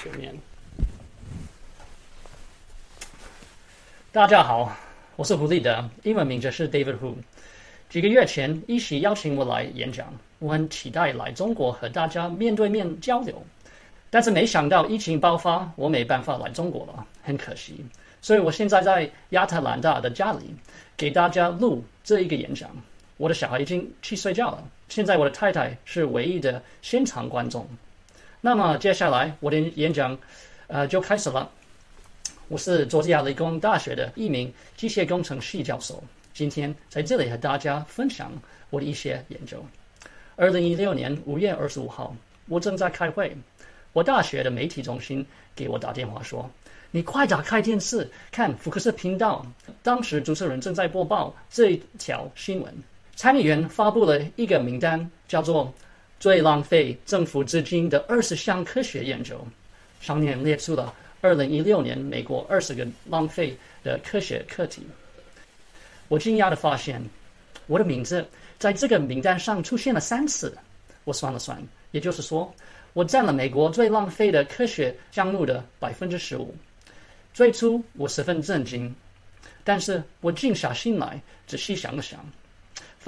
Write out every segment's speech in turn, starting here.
全面。大家好，我是狐狸的英文名字是 David Hu。几个月前，一起邀请我来演讲，我很期待来中国和大家面对面交流。但是没想到疫情爆发，我没办法来中国了，很可惜。所以我现在在亚特兰大的家里给大家录这一个演讲。我的小孩已经去睡觉了，现在我的太太是唯一的现场观众。那么接下来我的演讲，呃，就开始了。我是佐治亚理工大学的一名机械工程系教授。今天在这里和大家分享我的一些研究。二零一六年五月二十五号，我正在开会，我大学的媒体中心给我打电话说：“你快打开电视看福克斯频道。”当时主持人正在播报这一条新闻：参议员发布了一个名单，叫做“最浪费政府资金的二十项科学研究”，上面列出了二零一六年美国二十个浪费的科学课题。我惊讶地发现，我的名字在这个名单上出现了三次。我算了算，也就是说，我占了美国最浪费的科学项目的百分之十五。最初我十分震惊，但是我静下心来仔细想了想，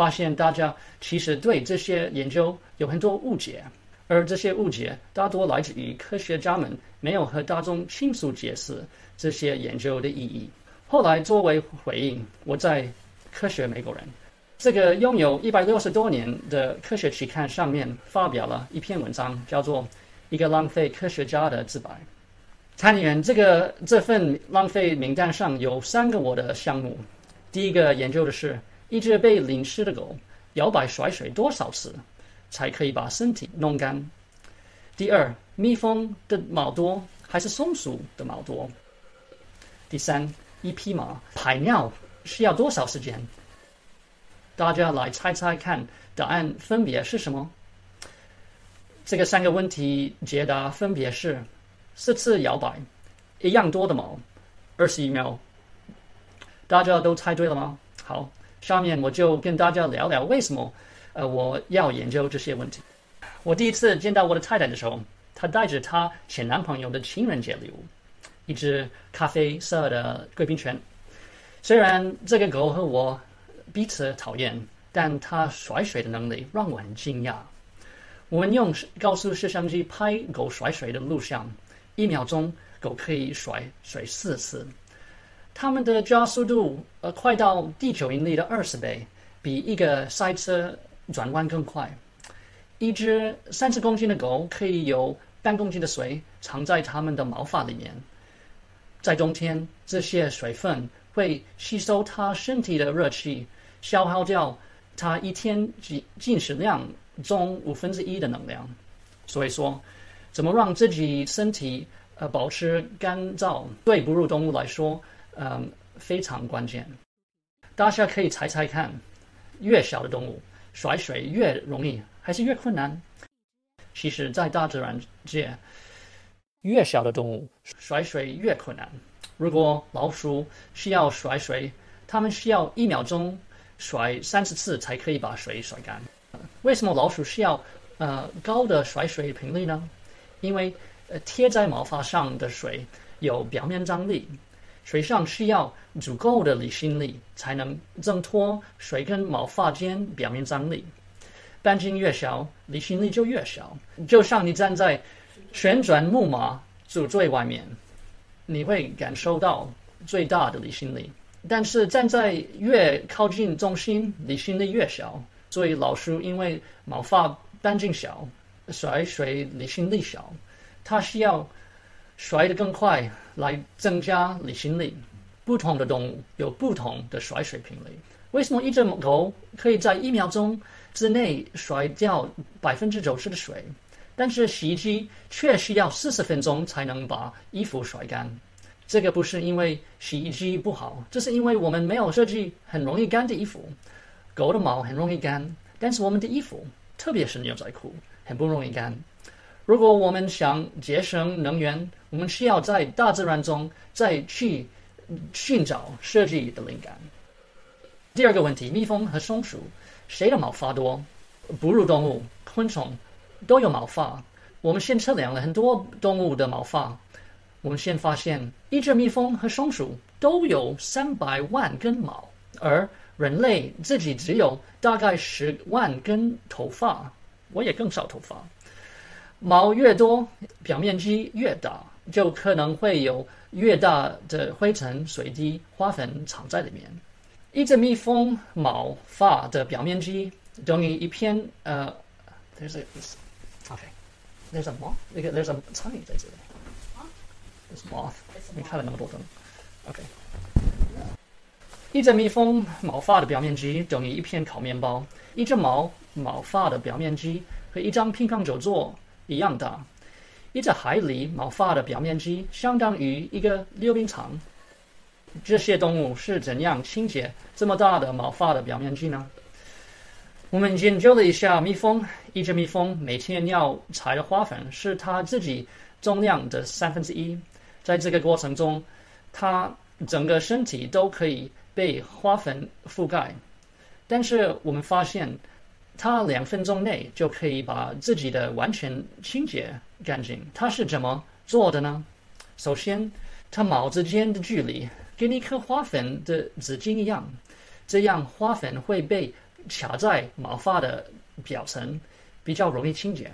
发现大家其实对这些研究有很多误解，而这些误解大多来自于科学家们没有和大众清楚解释这些研究的意义。后来，作为回应，我在《科学美国人》这个拥有一百六十多年的科学期刊上面发表了一篇文章，叫做《一个浪费科学家的自白》。参议员这个这份浪费名单上有三个我的项目。第一个研究的是，一只被淋湿的狗摇摆甩水多少次才可以把身体弄干？第二，蜜蜂的毛多还是松鼠的毛多？第三。一匹马排尿需要多少时间？大家来猜猜看，答案分别是什么？这个三个问题解答分别是：四次摇摆，一样多的毛，二十一秒。大家都猜对了吗？好，下面我就跟大家聊聊为什么呃我要研究这些问题。我第一次见到我的太太的时候，她带着她前男朋友的情人节礼物。一只咖啡色的贵宾犬，虽然这个狗和我彼此讨厌，但它甩水的能力让我很惊讶。我们用高速摄像机拍狗甩水的录像，一秒钟狗可以甩水四次。它们的加速度呃快到地球引力的二十倍，比一个赛车转弯更快。一只三十公斤的狗可以有半公斤的水藏在它们的毛发里面。在冬天，这些水分会吸收它身体的热气，消耗掉它一天进进食量中五分之一的能量。所以说，怎么让自己身体呃保持干燥，对哺乳动物来说，嗯非常关键。大家可以猜猜看，越小的动物甩水越容易还是越困难？其实，在大自然界。越小的动物甩水越困难。如果老鼠需要甩水，它们需要一秒钟甩三十次才可以把水甩干。为什么老鼠需要呃高的甩水频率呢？因为呃贴在毛发上的水有表面张力，水上需要足够的离心力才能挣脱水跟毛发间表面张力。半径越小，离心力就越小。就像你站在。旋转木马组最外面，你会感受到最大的离心力。但是站在越靠近中心，离心力越小。所以老鼠因为毛发半径小，甩水离心力小，它需要甩得更快来增加离心力。不同的动物有不同的甩水频率。为什么一只狗可以在一秒钟之内甩掉百分之九十的水？但是洗衣机却需要四十分钟才能把衣服甩干，这个不是因为洗衣机不好，这是因为我们没有设计很容易干的衣服。狗的毛很容易干，但是我们的衣服，特别是牛仔裤，很不容易干。如果我们想节省能源，我们需要在大自然中再去寻找设计的灵感。第二个问题：蜜蜂和松鼠谁的毛发多？哺乳动物、昆虫。都有毛发，我们先测量了很多动物的毛发，我们先发现一只蜜蜂和松鼠都有三百万根毛，而人类自己只有大概十万根头发，我也更少头发。毛越多，表面积越大，就可能会有越大的灰尘、水滴、花粉藏在里面。一只蜜蜂毛发的表面积等于一片呃，there's a OK，there's a moth，那个 there's a 苍蝇在这里。There's moth，你看了那么多灯，OK。一只蜜蜂毛发的表面积等于一片烤面包，一只毛毛发的表面积和一张乒乓球桌。一样大，一只海狸毛发的表面积相当于一个溜冰场。这些动物是怎样清洁这么大的毛发的表面积呢？我们研究了一下蜜蜂，一只蜜蜂每天要采的花粉是它自己重量的三分之一。在这个过程中，它整个身体都可以被花粉覆盖。但是我们发现。它两分钟内就可以把自己的完全清洁干净。它是怎么做的呢？首先，它毛之间的距离跟一颗花粉的纸巾一样，这样花粉会被卡在毛发的表层，比较容易清洁。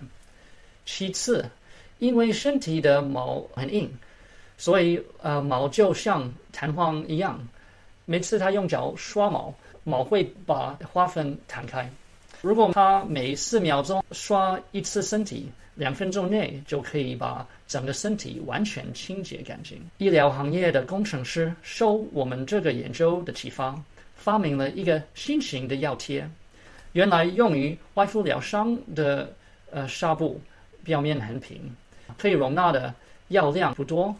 其次，因为身体的毛很硬，所以呃毛就像弹簧一样，每次它用脚刷毛，毛会把花粉弹开。如果他每四秒钟刷一次身体，两分钟内就可以把整个身体完全清洁干净。医疗行业的工程师受我们这个研究的启发，发明了一个新型的药贴。原来用于外敷疗伤的呃纱布，表面很平，可以容纳的药量不多。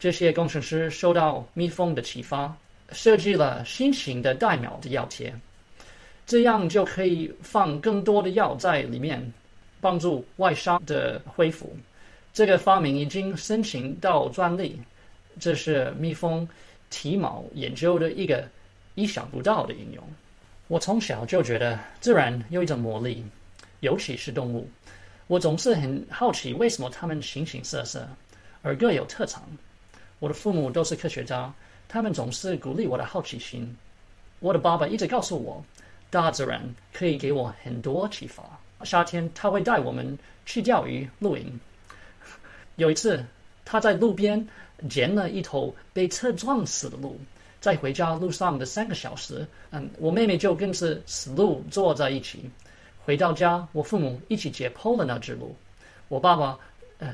这些工程师受到蜜蜂的启发，设计了新型的带秒的药贴。这样就可以放更多的药在里面，帮助外伤的恢复。这个发明已经申请到专利，这是蜜蜂体毛研究的一个意想不到的应用。我从小就觉得自然有一种魔力，尤其是动物。我总是很好奇，为什么它们形形色色，而各有特长。我的父母都是科学家，他们总是鼓励我的好奇心。我的爸爸一直告诉我。大自然可以给我很多启发。夏天，他会带我们去钓鱼、露营。有一次，他在路边捡了一头被车撞死的鹿，在回家路上的三个小时，嗯，我妹妹就跟着死鹿坐在一起。回到家，我父母一起解剖了那只鹿。我爸爸，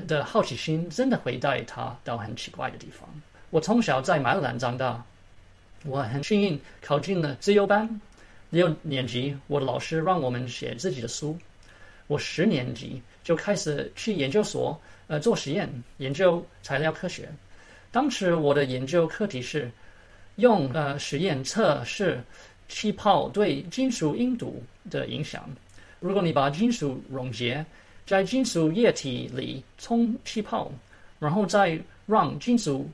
的好奇心真的会带他到很奇怪的地方。我从小在马尔兰长大，我很幸运考进了自由班。六年级，我的老师让我们写自己的书。我十年级就开始去研究所，呃，做实验，研究材料科学。当时我的研究课题是用呃实验测试气泡对金属硬度的影响。如果你把金属溶解在金属液体里冲气泡，然后再让金属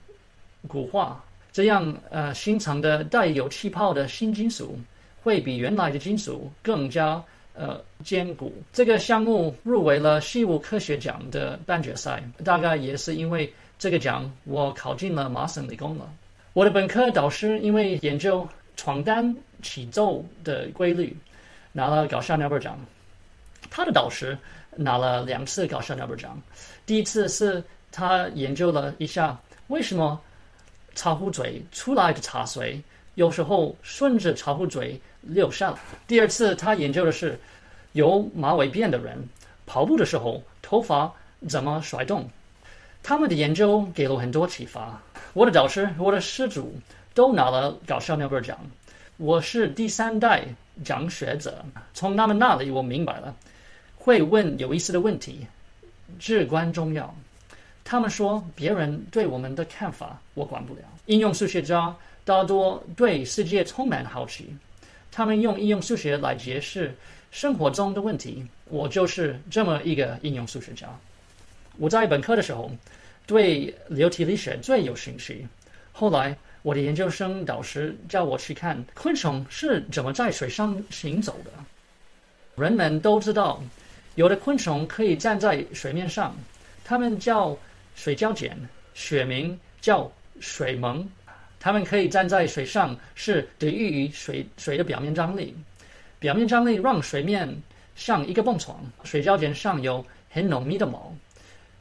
固化，这样呃形成的带有气泡的新金属。会比原来的金属更加呃坚固。这个项目入围了西武科学奖的半决赛，大概也是因为这个奖，我考进了麻省理工了。我的本科导师因为研究床单起皱的规律，拿了搞笑诺贝尔奖。他的导师拿了两次搞笑诺贝尔奖，第一次是他研究了一下为什么茶壶嘴出来的茶水有时候顺着茶壶嘴。六上。第二次，他研究的是有马尾辫的人跑步的时候头发怎么甩动。他们的研究给了我很多启发。我的导师、我的师祖都拿了搞笑诺贝尔奖，我是第三代奖学者。从他们那里，我明白了，会问有意思的问题至关重要。他们说别人对我们的看法，我管不了。应用数学家大多对世界充满好奇。他们用应用数学来解释生活中的问题，我就是这么一个应用数学家。我在本科的时候对流体力学最有兴趣，后来我的研究生导师叫我去看昆虫是怎么在水上行走的。人们都知道，有的昆虫可以站在水面上，它们叫水胶碱，学名叫水虻。它们可以站在水上，是得益于水水的表面张力。表面张力让水面像一个蹦床，水胶碱上有很浓密的毛，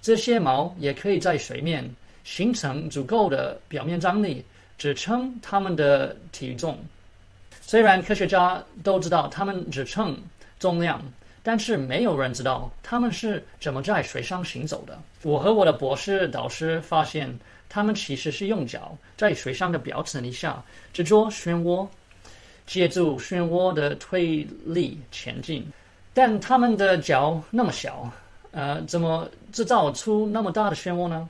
这些毛也可以在水面形成足够的表面张力，支撑它们的体重。虽然科学家都知道它们只称重量。但是没有人知道他们是怎么在水上行走的。我和我的博士导师发现，他们其实是用脚在水上的表层以下制作漩涡，借助漩涡的推力前进。但他们的脚那么小，呃，怎么制造出那么大的漩涡呢？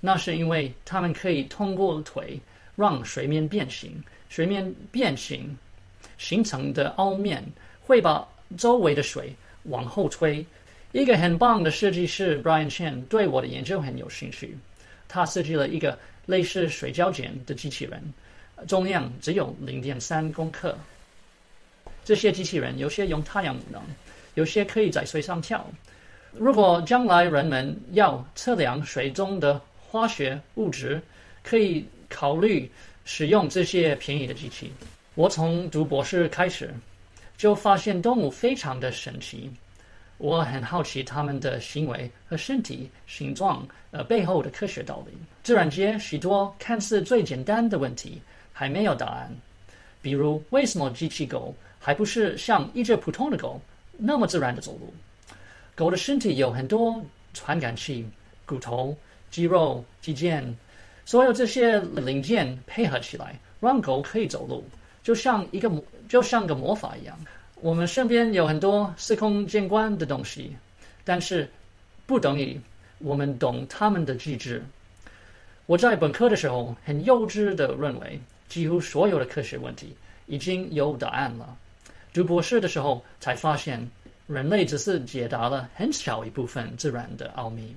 那是因为他们可以通过腿让水面变形，水面变形形成的凹面会把周围的水。往后推，一个很棒的设计师 Brian Chen 对我的研究很有兴趣。他设计了一个类似水胶卷的机器人，重量只有零点三公克。这些机器人有些用太阳能，有些可以在水上跳。如果将来人们要测量水中的化学物质，可以考虑使用这些便宜的机器。我从读博士开始。就发现动物非常的神奇，我很好奇它们的行为和身体形状呃背后的科学道理。自然界许多看似最简单的问题还没有答案，比如为什么机器狗还不是像一只普通的狗那么自然的走路？狗的身体有很多传感器、骨头、肌肉、肌腱，所有这些零件配合起来，让狗可以走路。就像一个魔，就像个魔法一样。我们身边有很多司空见惯的东西，但是不等于我们懂他们的机制。我在本科的时候很幼稚的认为，几乎所有的科学问题已经有答案了。读博士的时候才发现，人类只是解答了很小一部分自然的奥秘，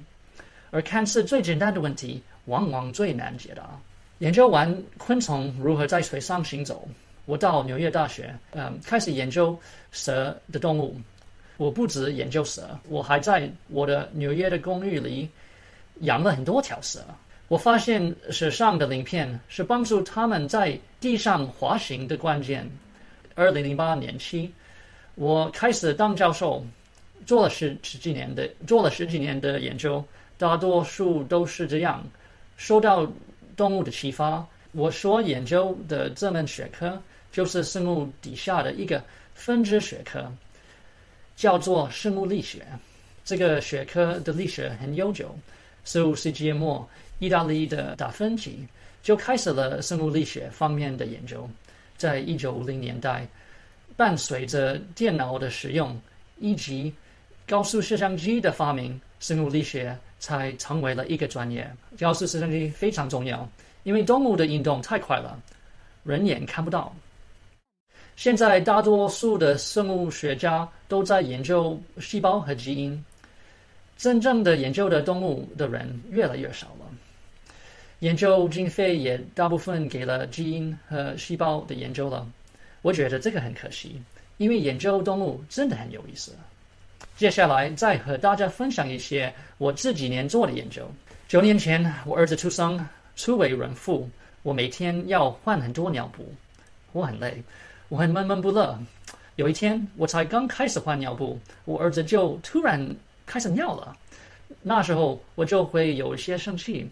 而看似最简单的问题，往往最难解答。研究完昆虫如何在水上行走。我到纽约大学，嗯，开始研究蛇的动物。我不止研究蛇，我还在我的纽约的公寓里养了很多条蛇。我发现蛇上的鳞片是帮助它们在地上滑行的关键。二零零八年起，我开始当教授，做了十十几年的做了十几年的研究，大多数都是这样，受到动物的启发。我所研究的这门学科。就是生物底下的一个分支学科，叫做生物力学。这个学科的历史很悠久，十五世纪末，意大利的达芬奇就开始了生物力学方面的研究。在一九五零年代，伴随着电脑的使用以及高速摄像机的发明，生物力学才成为了一个专业。高速摄像机非常重要，因为动物的运动太快了，人眼看不到。现在大多数的生物学家都在研究细胞和基因，真正的研究的动物的人越来越少了。研究经费也大部分给了基因和细胞的研究了。我觉得这个很可惜，因为研究动物真的很有意思。接下来再和大家分享一些我这几年做的研究。九年前我儿子出生，初为人父，我每天要换很多尿布，我很累。我很闷闷不乐。有一天，我才刚开始换尿布，我儿子就突然开始尿了。那时候我就会有一些生气。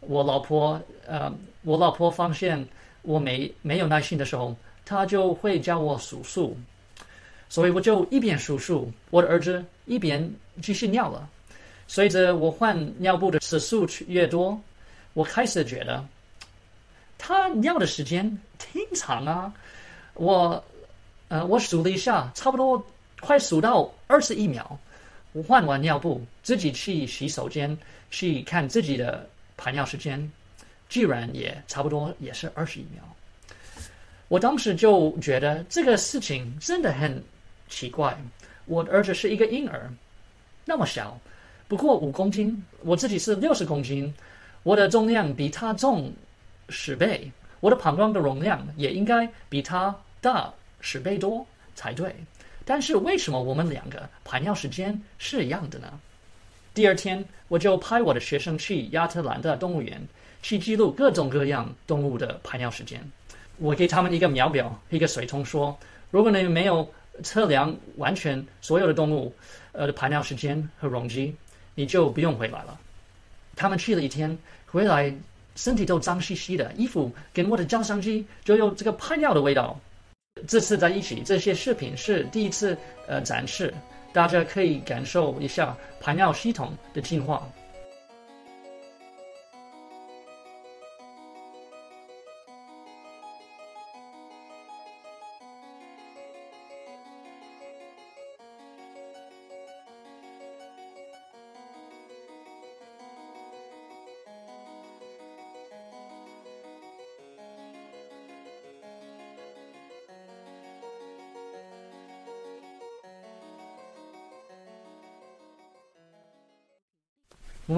我老婆，呃，我老婆发现我没没有耐心的时候，她就会叫我数数。所以我就一边数数，我的儿子一边继续尿了。随着我换尿布的次数越多，我开始觉得他尿的时间挺长啊。我，呃，我数了一下，差不多快数到二十一秒。我换完尿布，自己去洗手间去看自己的排尿时间，居然也差不多也是二十一秒。我当时就觉得这个事情真的很奇怪。我的儿子是一个婴儿，那么小，不过五公斤，我自己是六十公斤，我的重量比他重十倍。我的膀胱的容量也应该比它大十倍多才对，但是为什么我们两个排尿时间是一样的呢？第二天，我就派我的学生去亚特兰大动物园，去记录各种各样动物的排尿时间。我给他们一个秒表，一个水桶，说：如果你没有测量完全所有的动物，呃的排尿时间和容积，你就不用回来了。他们去了一天，回来身体都脏兮兮的，衣服跟我的照相机就有这个排尿的味道。这次在一起，这些视频是第一次呃展示，大家可以感受一下排尿系统的进化。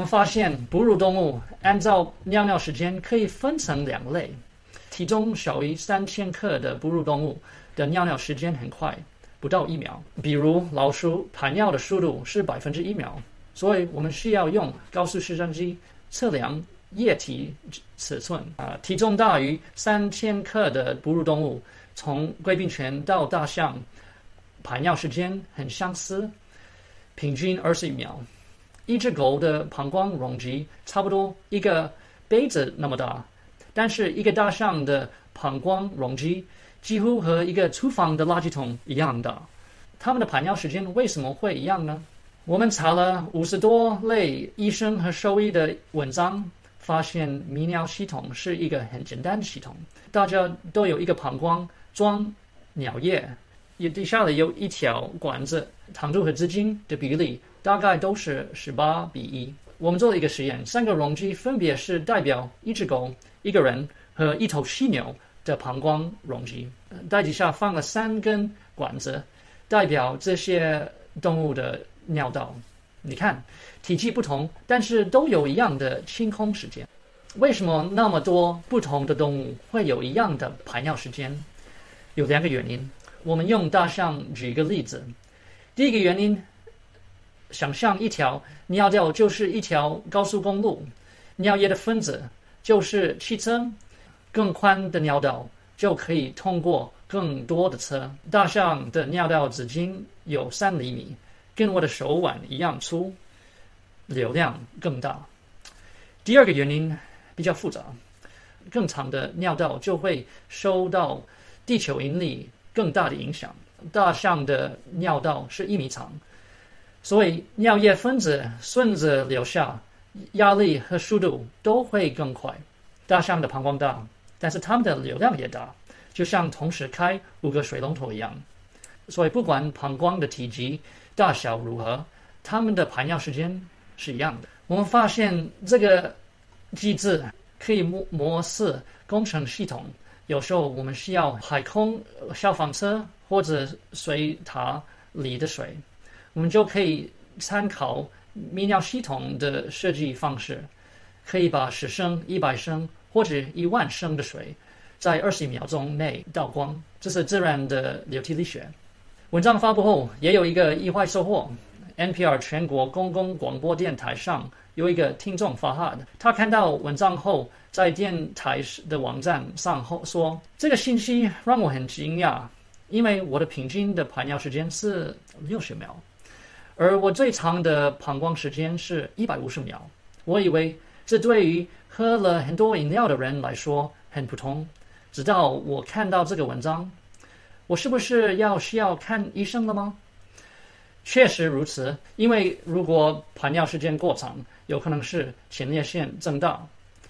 发现，哺乳动物按照尿尿时间可以分成两类，体重小于三千克的哺乳动物的尿尿时间很快，不到一秒。比如老鼠排尿的速度是百分之一秒，所以我们需要用高速摄像机测量液体尺寸。啊，体重大于三千克的哺乳动物，从贵宾犬到大象，排尿时间很相似，平均二十一秒。一只狗的膀胱容积差不多一个杯子那么大，但是一个大象的膀胱容积几乎和一个厨房的垃圾桶一样大。它们的排尿时间为什么会一样呢？我们查了五十多类医生和兽医的文章，发现泌尿系统是一个很简单的系统，大家都有一个膀胱装尿液，也底下的有一条管子，长度和直径的比例。大概都是十八比一。我们做了一个实验，三个容积分别是代表一只狗、一个人和一头犀牛的膀胱容积。袋底下放了三根管子，代表这些动物的尿道。你看，体积不同，但是都有一样的清空时间。为什么那么多不同的动物会有一样的排尿时间？有两个原因。我们用大象举一个例子。第一个原因。想象一条尿道就是一条高速公路，尿液的分子就是汽车，更宽的尿道就可以通过更多的车。大象的尿道直径有三厘米，跟我的手腕一样粗，流量更大。第二个原因比较复杂，更长的尿道就会受到地球引力更大的影响。大象的尿道是一米长。所以尿液分子顺着流下，压力和速度都会更快。大象的膀胱大，但是它们的流量也大，就像同时开五个水龙头一样。所以不管膀胱的体积大小如何，它们的排尿时间是一样的。我们发现这个机制可以模模式工程系统。有时候我们需要海空消防车或者水塔里的水。我们就可以参考泌尿系统的设计方式，可以把十升、一百升或者一万升的水在二十秒钟内倒光。这是自然的流体力学。文章发布后，也有一个意外收获。NPR 全国公共广播电台上有一个听众发话的，他看到文章后，在电台的网站上后说：“这个信息让我很惊讶，因为我的平均的排尿时间是六十秒。”而我最长的膀胱时间是一百五十秒。我以为这对于喝了很多饮料的人来说很普通，直到我看到这个文章，我是不是要需要看医生了吗？确实如此，因为如果排尿时间过长，有可能是前列腺增大。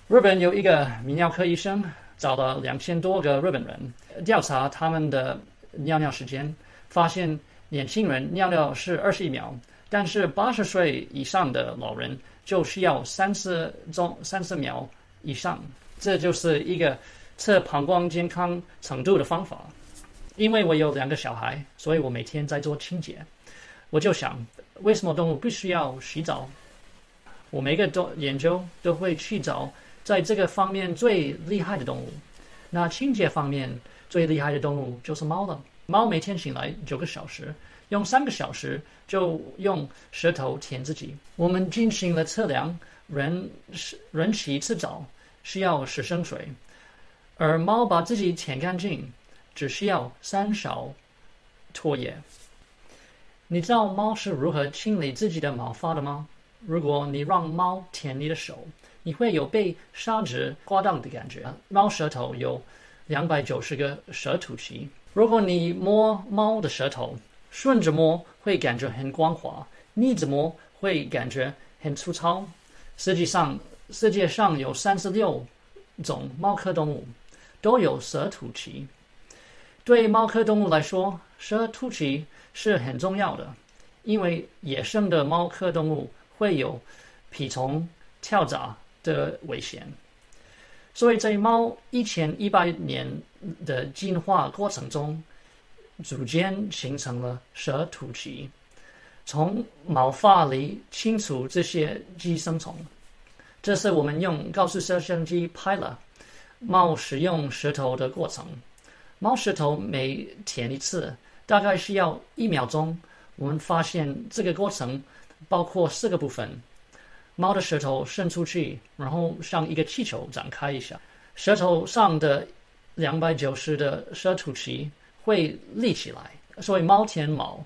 日本有一个泌尿科医生找了两千多个日本人，调查他们的尿尿时间，发现。年轻人尿尿是二十一秒，但是八十岁以上的老人就需要三十钟三十秒以上。这就是一个测膀胱健康程度的方法。因为我有两个小孩，所以我每天在做清洁。我就想，为什么动物必须要洗澡？我每个都研究都会去找在这个方面最厉害的动物。那清洁方面最厉害的动物就是猫了。猫每天醒来九个小时，用三个小时就用舌头舔自己。我们进行了测量，人是人洗一次澡需要十升水，而猫把自己舔干净只需要三勺唾液。你知道猫是如何清理自己的毛发的吗？如果你让猫舔你的手，你会有被砂纸刮到的感觉。猫舌头有两百九十个舌吐期。如果你摸猫的舌头，顺着摸会感觉很光滑，逆着摸会感觉很粗糙。实际上，世界上有三十六种猫科动物都有舌吐期。对猫科动物来说，舌吐期是很重要的，因为野生的猫科动物会有蜱虫、跳蚤的危险。所以在猫一千一百年的进化过程中，逐渐形成了舌吐期，从毛发里清除这些寄生虫。这是我们用高速摄像机拍了猫使用舌头的过程。猫舌头每舔一次，大概需要一秒钟。我们发现这个过程包括四个部分。猫的舌头伸出去，然后像一个气球展开一下，舌头上的两百九十的舌吐期会立起来，所以猫舔毛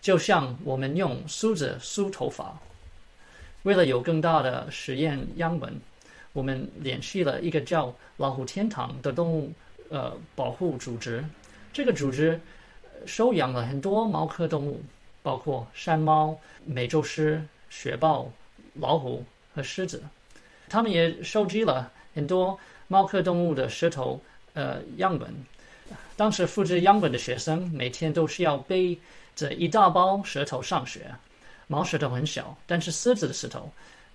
就像我们用梳子梳头发。为了有更大的实验样本，我们联系了一个叫“老虎天堂”的动物呃保护组织。这个组织收养了很多猫科动物，包括山猫、美洲狮、雪豹。老虎和狮子，他们也收集了很多猫科动物的舌头呃样本。当时复制样本的学生每天都需要背着一大包舌头上学。猫舌头很小，但是狮子的舌头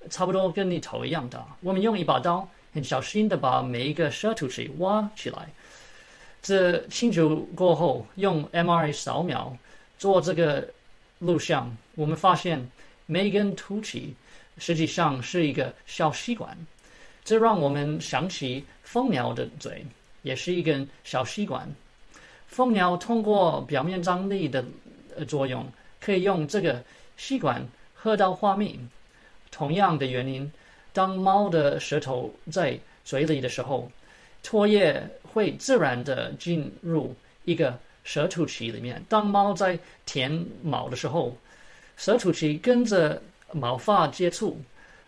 差不多跟你头一样大。我们用一把刀很小心的把每一个舌头去挖起来。这清除过后，用 MRI 扫描做这个录像，我们发现每根凸起。实际上是一个小吸管，这让我们想起蜂鸟的嘴，也是一根小吸管。蜂鸟通过表面张力的作用，可以用这个吸管喝到花蜜。同样的原因，当猫的舌头在嘴里的时候，唾液会自然的进入一个舌吐期里面。当猫在舔毛的时候，舌吐期跟着。毛发接触，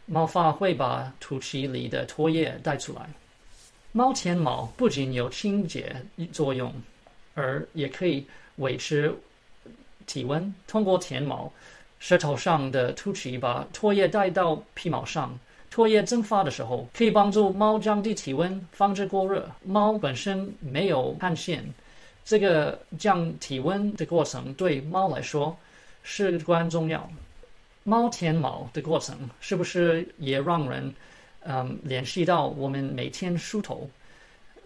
毛发会把吐气里的唾液带出来。猫舔毛不仅有清洁作用，而也可以维持体温。通过舔毛，舌头上的吐气把唾液带到皮毛上，唾液蒸发的时候，可以帮助猫降低体温，防止过热。猫本身没有汗腺，这个降体温的过程对猫来说至关重要。猫舔毛的过程是不是也让人嗯联系到我们每天梳头？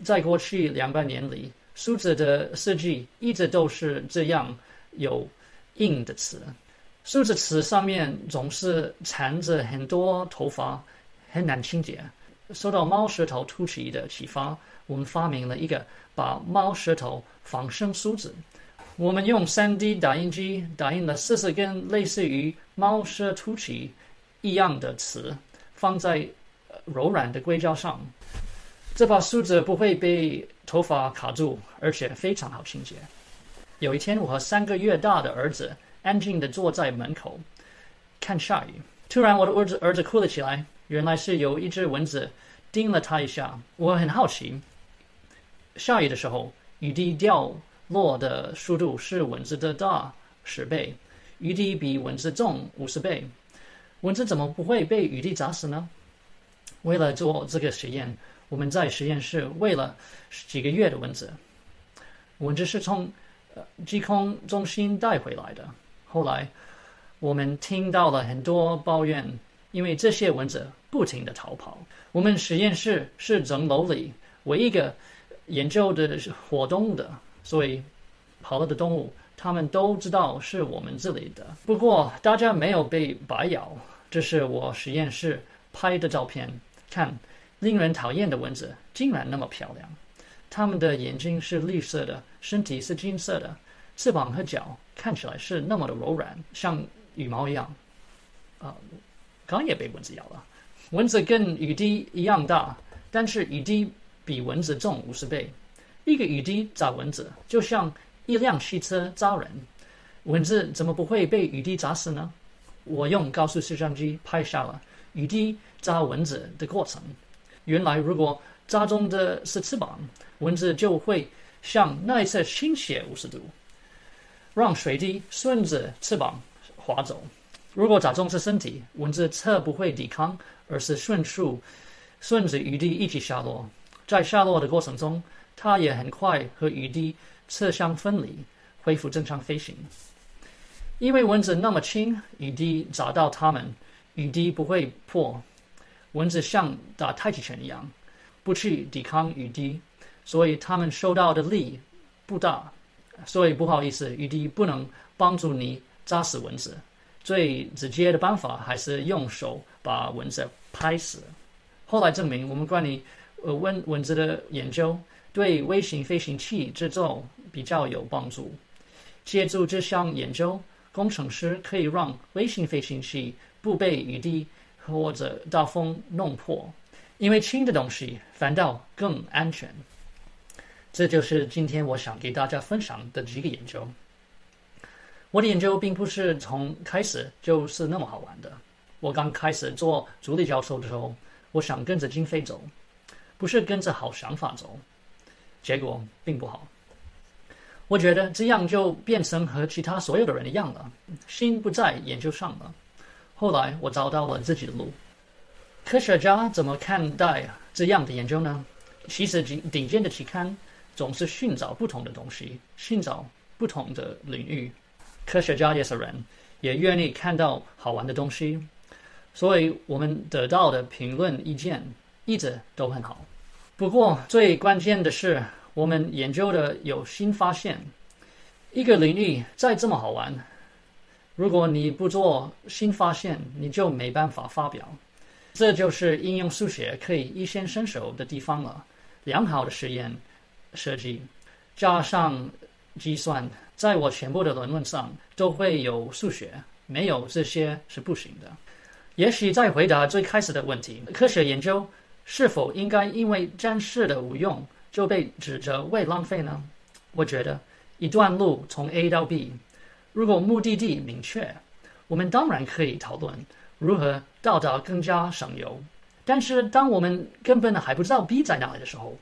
在过去两百年里，梳子的设计一直都是这样有硬的词，梳子词上面总是缠着很多头发，很难清洁。受到猫舌头突起的启发，我们发明了一个把猫舌头仿生梳子。我们用 3D 打印机打印了四十根类似于猫舌凸起一样的词，放在柔软的硅胶上。这把梳子不会被头发卡住，而且非常好清洁。有一天，我和三个月大的儿子安静地坐在门口看下雨。突然，我的儿子儿子哭了起来。原来是有一只蚊子叮了他一下。我很好奇，下雨的时候，雨滴掉。落的速度是蚊子的大十倍，雨滴比蚊子重五十倍，蚊子怎么不会被雨滴砸死呢？为了做这个实验，我们在实验室喂了几个月的蚊子，蚊子是从呃疾控中心带回来的。后来我们听到了很多抱怨，因为这些蚊子不停的逃跑。我们实验室是整楼里唯一一个研究的活动的。所以，跑了的动物，他们都知道是我们这里的。不过，大家没有被白咬。这是我实验室拍的照片。看，令人讨厌的蚊子竟然那么漂亮。它们的眼睛是绿色的，身体是金色的，翅膀和脚看起来是那么的柔软，像羽毛一样。啊，刚也被蚊子咬了。蚊子跟雨滴一样大，但是雨滴比蚊子重五十倍。一个雨滴砸蚊子，就像一辆汽车砸人。蚊子怎么不会被雨滴砸死呢？我用高速摄像机拍下了雨滴砸蚊子的过程。原来，如果砸中的是翅膀，蚊子就会向那一侧倾斜五十度，让水滴顺着翅膀滑走。如果砸中是身体，蚊子侧不会抵抗，而是迅速顺着雨滴一起下落。在下落的过程中，它也很快和雨滴侧向分离，恢复正常飞行。因为蚊子那么轻，雨滴砸到它们，雨滴不会破。蚊子像打太极拳一样，不去抵抗雨滴，所以它们受到的力不大。所以不好意思，雨滴不能帮助你砸死蚊子。最直接的办法还是用手把蚊子拍死。后来证明，我们关于呃蚊蚊子的研究对微型飞行器制造比较有帮助。借助这项研究，工程师可以让微型飞行器不被雨滴。或者大风弄破，因为轻的东西反倒更安全。这就是今天我想给大家分享的几个研究。我的研究并不是从开始就是那么好玩的。我刚开始做助理教授的时候，我想跟着经费走，不是跟着好想法走，结果并不好。我觉得这样就变成和其他所有的人一样了，心不在研究上了。后来我找到了自己的路。科学家怎么看待这样的研究呢？其实顶顶尖的期刊总是寻找不同的东西，寻找不同的领域。科学家也是人，也愿意看到好玩的东西，所以我们得到的评论意见一直都很好。不过最关键的是，我们研究的有新发现。一个领域再这么好玩。如果你不做新发现，你就没办法发表。这就是应用数学可以一先伸手的地方了。良好的实验设计加上计算，在我全部的论文上都会有数学，没有这些是不行的。也许在回答最开始的问题：科学研究是否应该因为暂时的无用就被指责为浪费呢？我觉得一段路从 A 到 B。如果目的地明确，我们当然可以讨论如何到达更加省油。但是，当我们根本还不知道 B 在哪里的时候，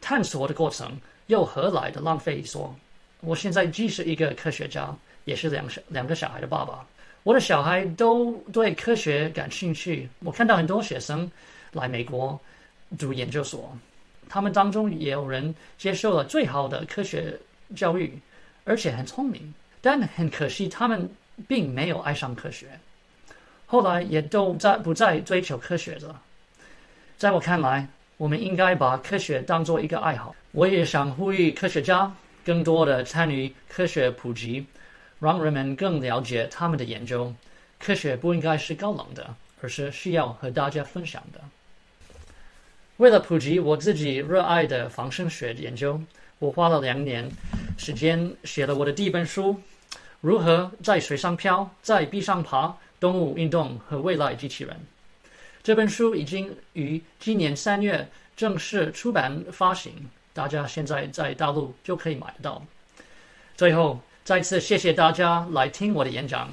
探索的过程又何来的浪费？说，我现在既是一个科学家，也是两两个小孩的爸爸。我的小孩都对科学感兴趣。我看到很多学生来美国读研究所，他们当中也有人接受了最好的科学教育，而且很聪明。但很可惜，他们并没有爱上科学，后来也都在不再追求科学了。在我看来，我们应该把科学当做一个爱好。我也想呼吁科学家更多的参与科学普及，让人们更了解他们的研究。科学不应该是高冷的，而是需要和大家分享的。为了普及我自己热爱的仿生学研究，我花了两年时间写了我的第一本书。如何在水上漂，在壁上爬？动物运动和未来机器人。这本书已经于今年三月正式出版发行，大家现在在大陆就可以买得到。最后，再次谢谢大家来听我的演讲。